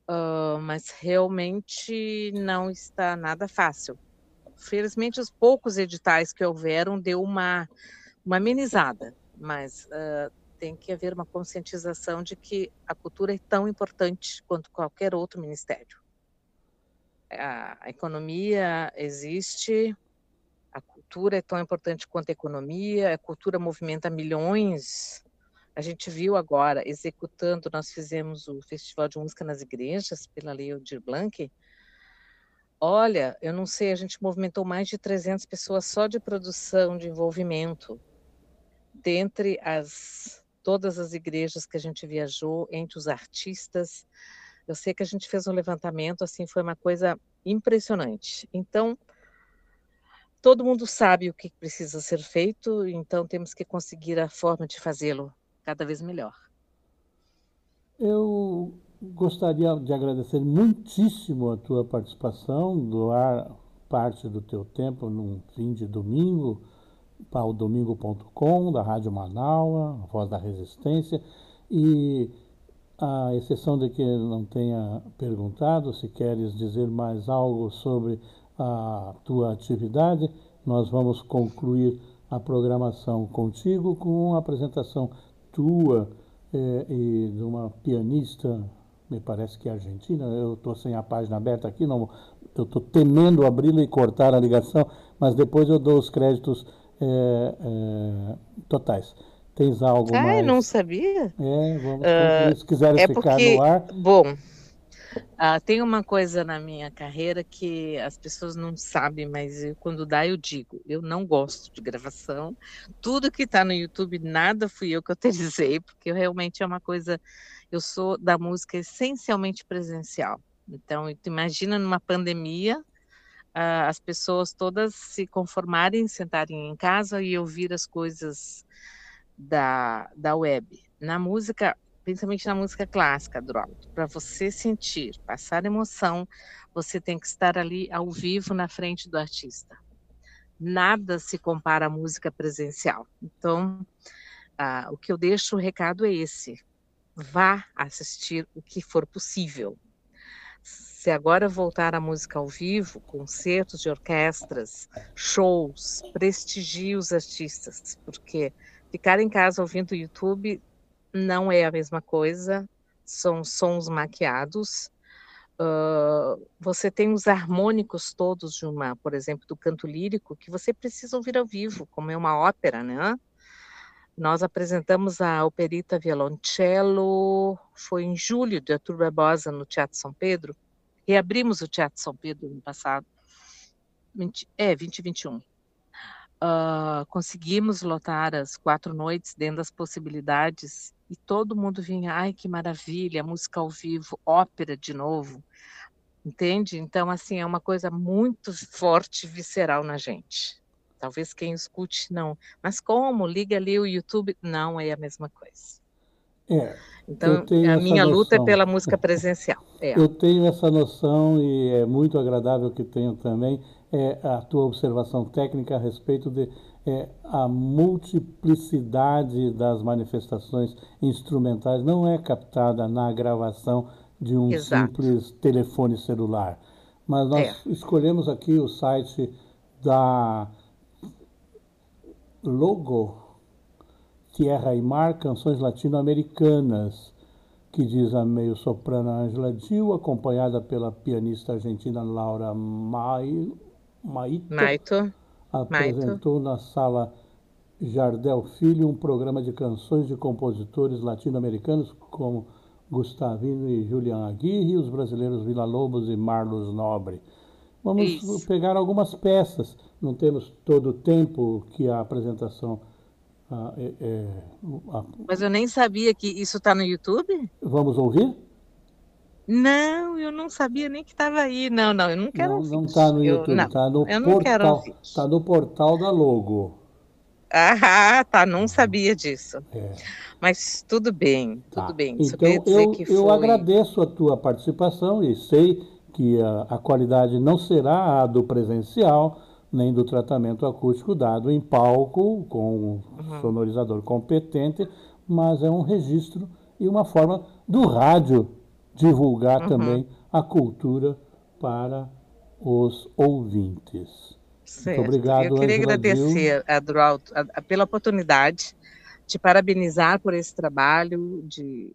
Uh, mas realmente não está nada fácil. Felizmente, os poucos editais que houveram deu uma, uma amenizada, mas uh, tem que haver uma conscientização de que a cultura é tão importante quanto qualquer outro ministério. A, a economia existe, cultura é tão importante quanto a economia, a cultura movimenta milhões. A gente viu agora, executando, nós fizemos o Festival de Música nas Igrejas, pela Lei Aldir Blanc. Olha, eu não sei, a gente movimentou mais de 300 pessoas só de produção, de envolvimento. Dentre as todas as igrejas que a gente viajou, entre os artistas, eu sei que a gente fez um levantamento, assim, foi uma coisa impressionante. Então, todo mundo sabe o que precisa ser feito, então temos que conseguir a forma de fazê-lo cada vez melhor. Eu gostaria de agradecer muitíssimo a tua participação, doar parte do teu tempo num fim de domingo para o domingo.com da Rádio Manaus, Voz da Resistência, e a exceção de que não tenha perguntado, se queres dizer mais algo sobre a tua atividade, nós vamos concluir a programação contigo com uma apresentação tua é, e de uma pianista, me parece que é argentina, eu estou sem a página aberta aqui, não, eu estou temendo abri-la e cortar a ligação, mas depois eu dou os créditos é, é, totais. Tens algo ah, mais? não sabia? É, vamos uh, se quiseres é ficar porque, no ar. Bom, uh, tem uma coisa na minha carreira que as pessoas não sabem, mas eu, quando dá eu digo, eu não gosto de gravação. Tudo que está no YouTube, nada fui eu que autorizei, porque realmente é uma coisa, eu sou da música essencialmente presencial. Então, tu imagina numa pandemia, uh, as pessoas todas se conformarem, sentarem em casa e ouvir as coisas da, da web. Na música, principalmente na música clássica, Drolto, para você sentir, passar emoção, você tem que estar ali ao vivo na frente do artista. Nada se compara à música presencial. Então, ah, o que eu deixo o recado é esse: vá assistir o que for possível. Se agora voltar à música ao vivo, concertos de orquestras, shows, prestigie os artistas, porque Ficar em casa ouvindo YouTube não é a mesma coisa, são sons maquiados. Uh, você tem os harmônicos todos de uma, por exemplo, do canto lírico, que você precisa ouvir ao vivo, como é uma ópera, né? Nós apresentamos a Operita Violoncello, foi em julho de Arthur Barbosa no Teatro São Pedro, reabrimos o Teatro São Pedro no passado, 20, é, 2021. Uh, conseguimos lotar as quatro noites dentro das possibilidades e todo mundo vinha, ai que maravilha, música ao vivo, ópera de novo, entende? Então, assim, é uma coisa muito forte, visceral na gente. Talvez quem escute não, mas como? Liga ali o YouTube, não é a mesma coisa. É, então, a minha noção. luta é pela música presencial. [LAUGHS] É. Eu tenho essa noção e é muito agradável que tenho também é, a tua observação técnica a respeito de é, a multiplicidade das manifestações instrumentais não é captada na gravação de um Exato. simples telefone celular. Mas nós É. escolhemos aqui o site da Logo Tierra e Mar Canções Latino-Americanas, que diz a meio-soprano Angela Gil, acompanhada pela pianista argentina Laura Mai- Maito, Maito, apresentou na sala Jardel Filho um programa de canções de compositores latino-americanos como Gustavino e Julian Aguirre, os brasileiros Vila Lobos e Marlos Nobre. Vamos Isso. pegar algumas peças, não temos todo o tempo que a apresentação. ah, é- é, a- mas eu nem sabia que isso está no YouTube? vamos ouvir? Não, eu não sabia nem que estava aí. Não, não, eu não quero não ouvir. não está no YouTube, não, está no portal. Está no portal da Logo. Ah, tá, não sabia disso. É. Mas tudo bem, Tá. tudo bem. Só Então, eu, eu foi. agradeço a tua participação e sei que a, a qualidade não será a do presencial, nem do tratamento acústico dado em palco, com um sonorizador competente, mas é um registro e uma forma do rádio divulgar Uhum. também a cultura para os ouvintes. Certo. obrigado, Eu queria Ângela agradecer a Duralto a- a- pela oportunidade de parabenizar por esse trabalho, de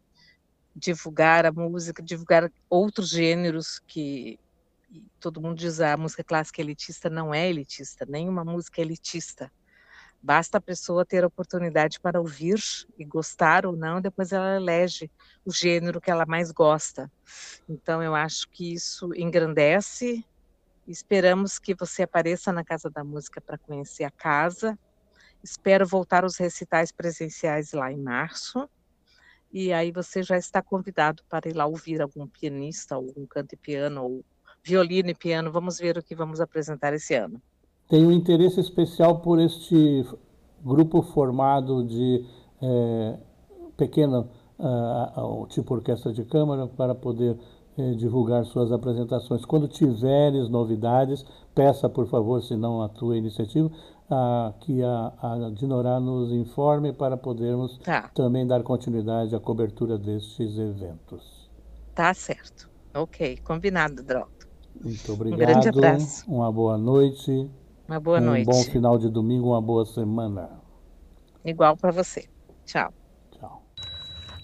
divulgar a música, divulgar outros gêneros que todo mundo diz "Ah, a música clássica é elitista, não é elitista, nenhuma música é elitista. Basta a pessoa ter a oportunidade para ouvir e gostar ou não, depois ela elege o gênero que ela mais gosta. Então eu acho que isso engrandece Esperamos que você apareça na Casa da Música para conhecer a casa. Espero voltar aos recitais presenciais lá em março. E aí você já está convidado para ir lá ouvir algum pianista, algum canto e piano, ou violino e piano. Vamos ver o que vamos apresentar esse ano. Tenho um interesse especial por este grupo formado de pequeno, ah, ah, tipo orquestra de câmara, para poder eh, divulgar suas apresentações. Quando tiveres novidades, peça, por favor, se não a tua iniciativa, a, que a, a Dinorá nos informe para podermos Tá. também dar continuidade à cobertura destes eventos. Tá certo. Ok, combinado, Drolto. Muito obrigado. grande abraço. Uma boa noite. Uma boa um noite. bom final de domingo, uma boa semana. Igual para você. Tchau. Tchau.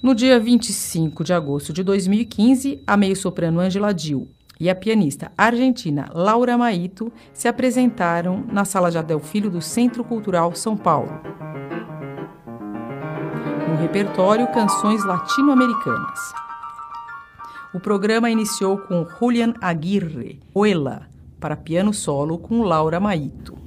No dia 25 de agosto de 2015, a meio-soprano Angela Dil e a pianista argentina Laura Maito se apresentaram na Sala Jardel Filho do Centro Cultural São Paulo. No repertório, canções latino-americanas. O programa iniciou com Julian Aguirre, Oela, para piano solo com Laura Maito.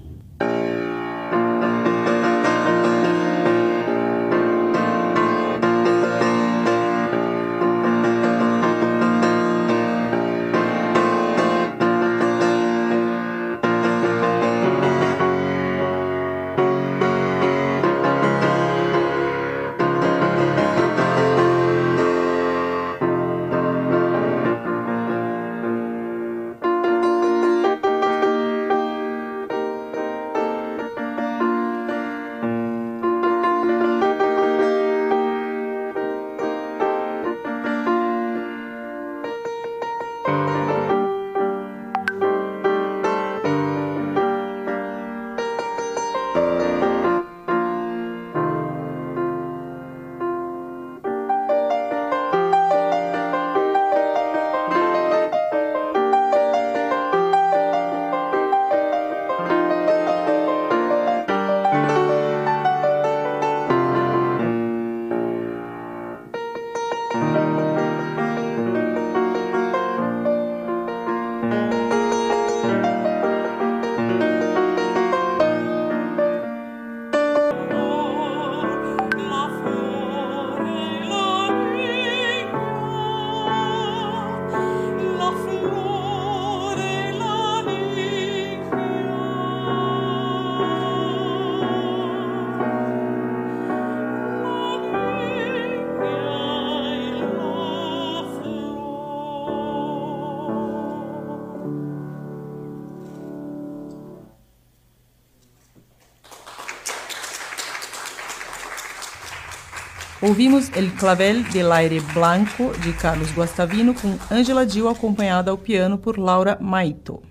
Ouvimos El Clavel del Aire Blanco, de Carlos Guastavino, com Angela Dil, acompanhada ao piano por Laura Maito.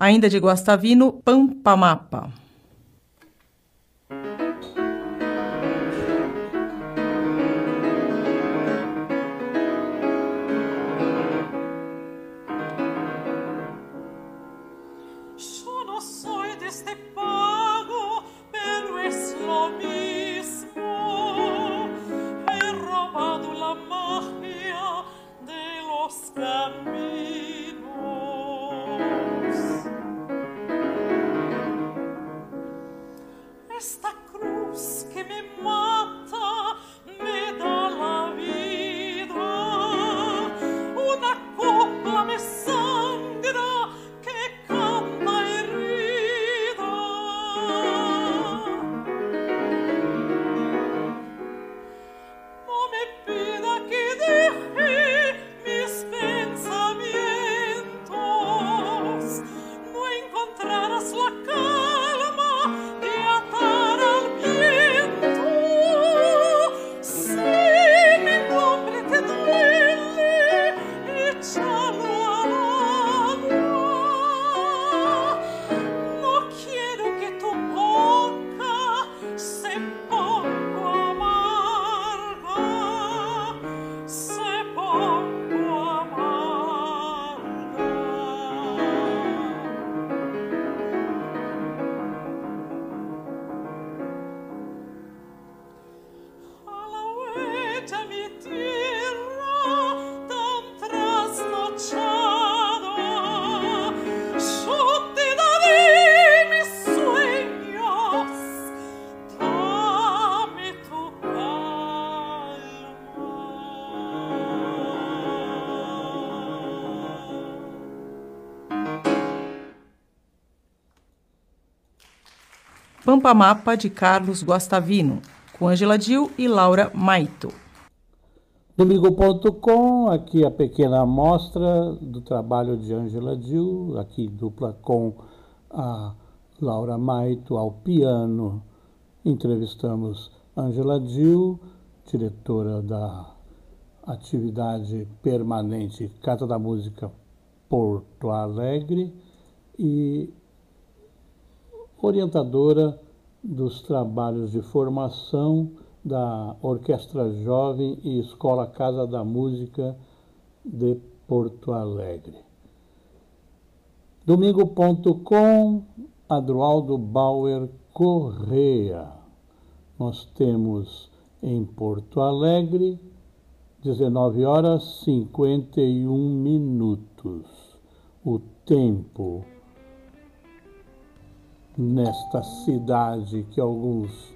Ainda de Guastavino, Pampamapa. Pampamapa, de Carlos Guastavino, com Angela Dil e Laura Maito. Domingo.com, aqui a pequena amostra do trabalho de Angela Dill, aqui dupla com a Laura Maito ao piano. Entrevistamos Angela Dill, diretora da atividade permanente Casa da Música Porto Alegre e orientadora dos trabalhos de formação da Orquestra Jovem e Escola Casa da Música de Porto Alegre. Domingo.com, Adroaldo Bauer Correa. Nós temos em Porto Alegre 19 horas 51 minutos. O tempo nesta cidade que alguns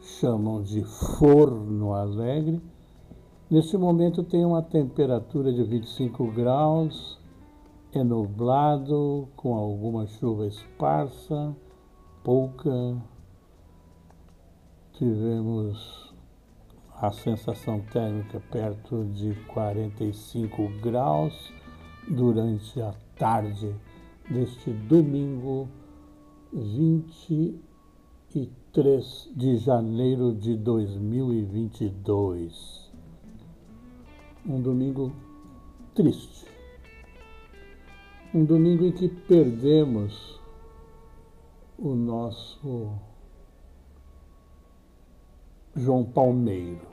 chamam de Forno Alegre. Neste momento tem uma temperatura de 25 graus, é nublado, com alguma chuva esparsa, pouca. Tivemos a sensação térmica perto de 45 graus durante a tarde deste domingo 20 e 3 de janeiro de 2022. Um domingo triste. Um domingo em que perdemos o nosso João Palmeiro.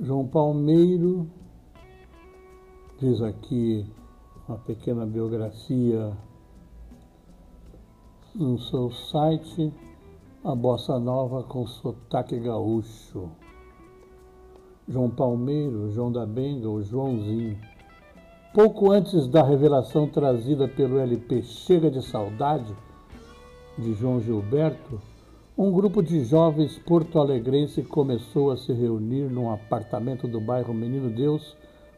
João Palmeiro diz aqui uma pequena biografia no seu site a bossa nova com sotaque gaúcho. João Palmeiro, João da Benga, o Joãozinho. Pouco antes da revelação trazida pelo LP Chega de Saudade, de João Gilberto, um grupo de jovens porto-alegrense começou a se reunir num apartamento do bairro Menino Deus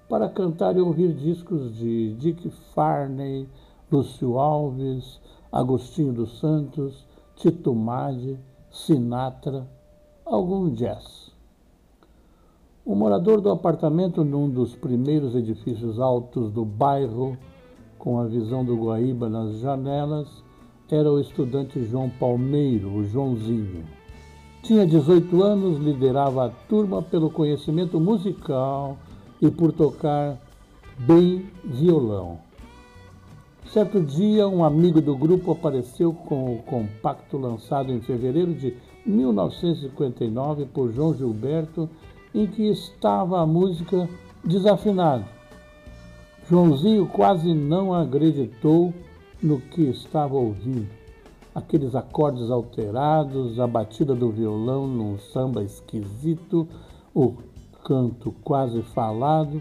para cantar e ouvir discos de Dick Farney, Lúcio Alves, Agostinho dos Santos, Tito Madi, Sinatra, algum jazz. O morador do apartamento num dos primeiros edifícios altos do bairro, com a visão do Guaíba nas janelas, era o estudante João Palmeiro, o Joãozinho. Tinha 18 anos, liderava a turma pelo conhecimento musical e por tocar bem violão. Certo dia, um amigo do grupo apareceu com o compacto lançado em fevereiro de 1959 por João Gilberto, em que estava a música Desafinado. Joãozinho quase não acreditou no que estava ouvindo. Aqueles acordes alterados, a batida do violão num samba esquisito, o canto quase falado.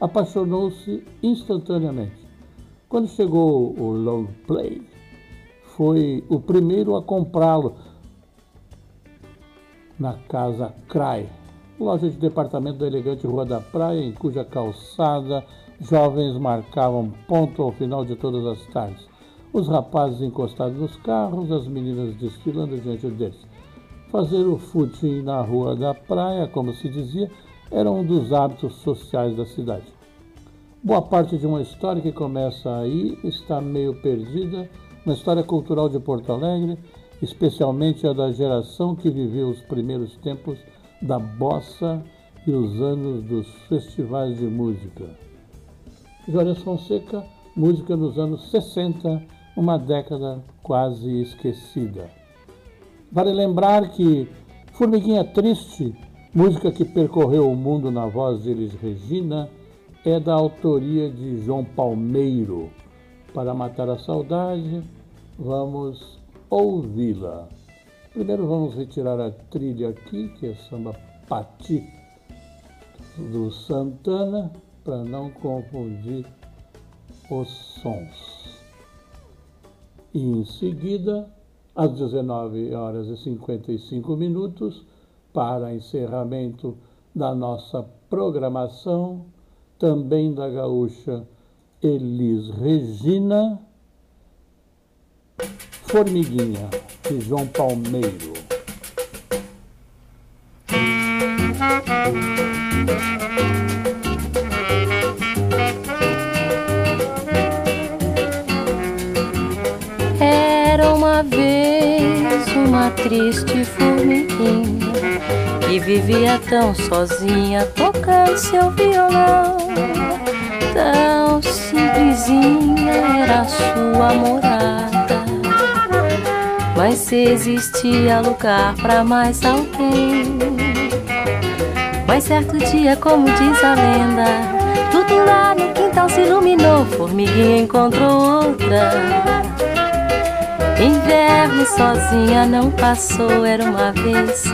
Apaixonou-se instantaneamente. Quando chegou o long play, foi o primeiro a comprá-lo na casa Cry, loja de departamento da elegante Rua da Praia, em cuja calçada jovens marcavam ponto ao final de todas as tardes. Os rapazes encostados nos carros, as meninas desfilando diante deles. Fazer o footing na Rua da Praia, como se dizia, era um dos hábitos sociais da cidade. Boa parte de uma história que começa aí está meio perdida na história cultural de Porto Alegre, especialmente a da geração que viveu os primeiros tempos da bossa e os anos dos festivais de música. Juarez Fonseca, música nos anos 60, uma década quase esquecida. Vale lembrar que Formiguinha Triste, música que percorreu o mundo na voz de Regina, é da autoria de João Palmeiro. Para matar a saudade, vamos ouvi-la. Primeiro vamos retirar a trilha aqui, que é samba Pati do Santana, para não confundir os sons. E em seguida, às 19 horas e 55 minutos, para encerramento da nossa programação, também da gaúcha Elis Regina, Formiguinha, de João Palmeiro. Era uma vez uma triste formiguinha que vivia tão sozinha tocando seu violão. Tão simplesinha era sua morada, mas se existia lugar para mais alguém. Mas certo dia, como diz a lenda, tudo lá no quintal se iluminou, formiguinha encontrou outra. Inverno sozinha não passou, era uma vez.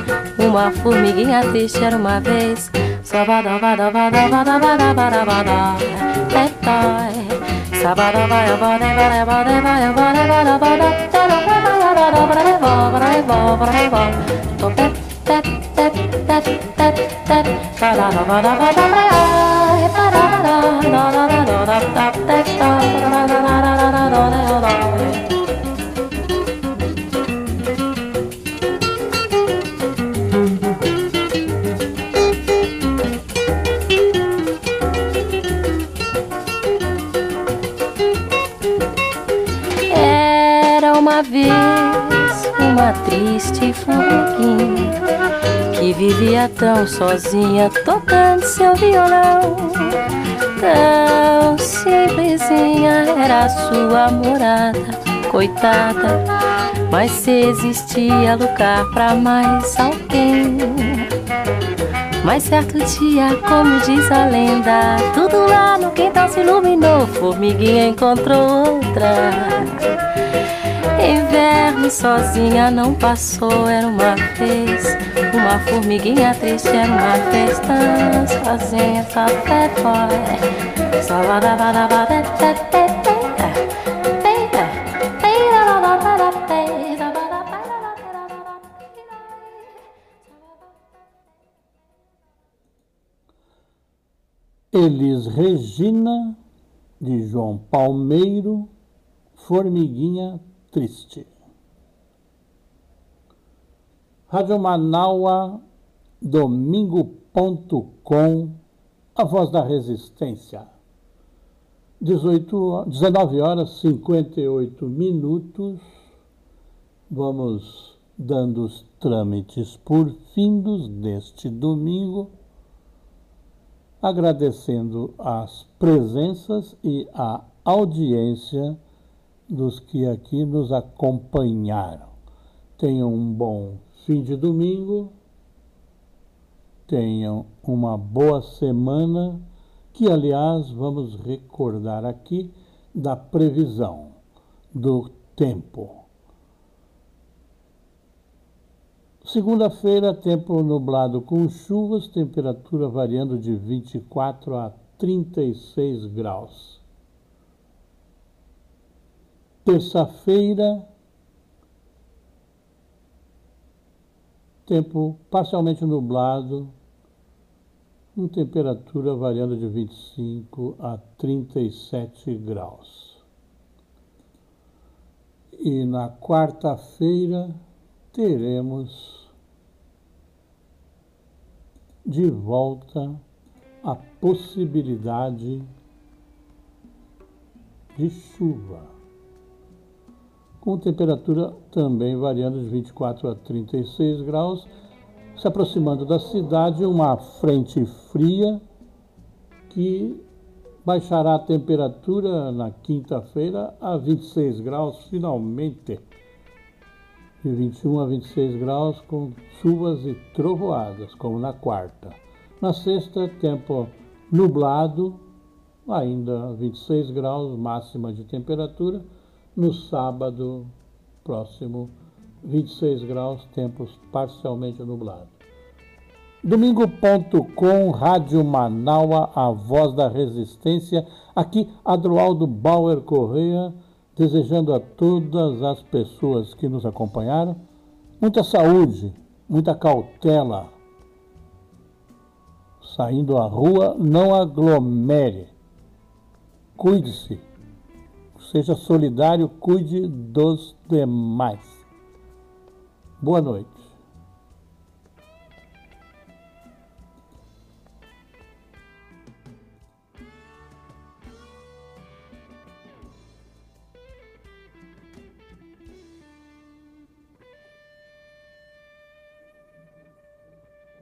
Uma formiguinha triste era uma vez. Sabada bada bada bada bada bada bada. É toy. Sabada bada bada bada bada bada bada bada bada. Tera bada bada bada bada formiguinha que vivia tão sozinha tocando seu violão. Tão simplesinha era sua morada, coitada. Mas se existia lugar para mais alguém. Mas certo dia, como diz a lenda, tudo lá no quintal se iluminou. Formiguinha encontrou outra. Inverno sozinha não passou, era uma vez. Uma formiguinha triste era uma vez tão sozinha, café boy. Elis Regina, de João Palmeiro, Formiguinha Triste. Rádio Manaua, domingo.com, a voz da resistência. 18, 19 horas 58 minutos. Vamos dando os trâmites por findos deste domingo, agradecendo as presenças e a audiência dos que aqui nos acompanharam. Tenham um bom fim de domingo, tenham uma boa semana, que aliás vamos recordar aqui da previsão do tempo. Segunda-feira, tempo nublado com chuvas, temperatura variando de 24 a 36 graus. Terça-feira, tempo parcialmente nublado, com temperatura variando de 25 a 37 graus. E na quarta-feira teremos de volta a possibilidade de chuva com temperatura também variando de 24 a 36 graus, se aproximando da cidade uma frente fria que baixará a temperatura na quinta-feira a 26 graus, finalmente. De 21 a 26 graus, com chuvas e trovoadas, como na quarta. Na sexta, tempo nublado, ainda 26 graus, máxima de temperatura no sábado próximo, 26 graus, tempos parcialmente nublados. Domingo.com, Rádio Manaua, a voz da resistência. Aqui, Adroaldo Bauer Correia, desejando a todas as pessoas que nos acompanharam muita saúde, muita cautela. Saindo à rua, não aglomere. Cuide-se. Seja solidário, cuide dos demais. Boa noite.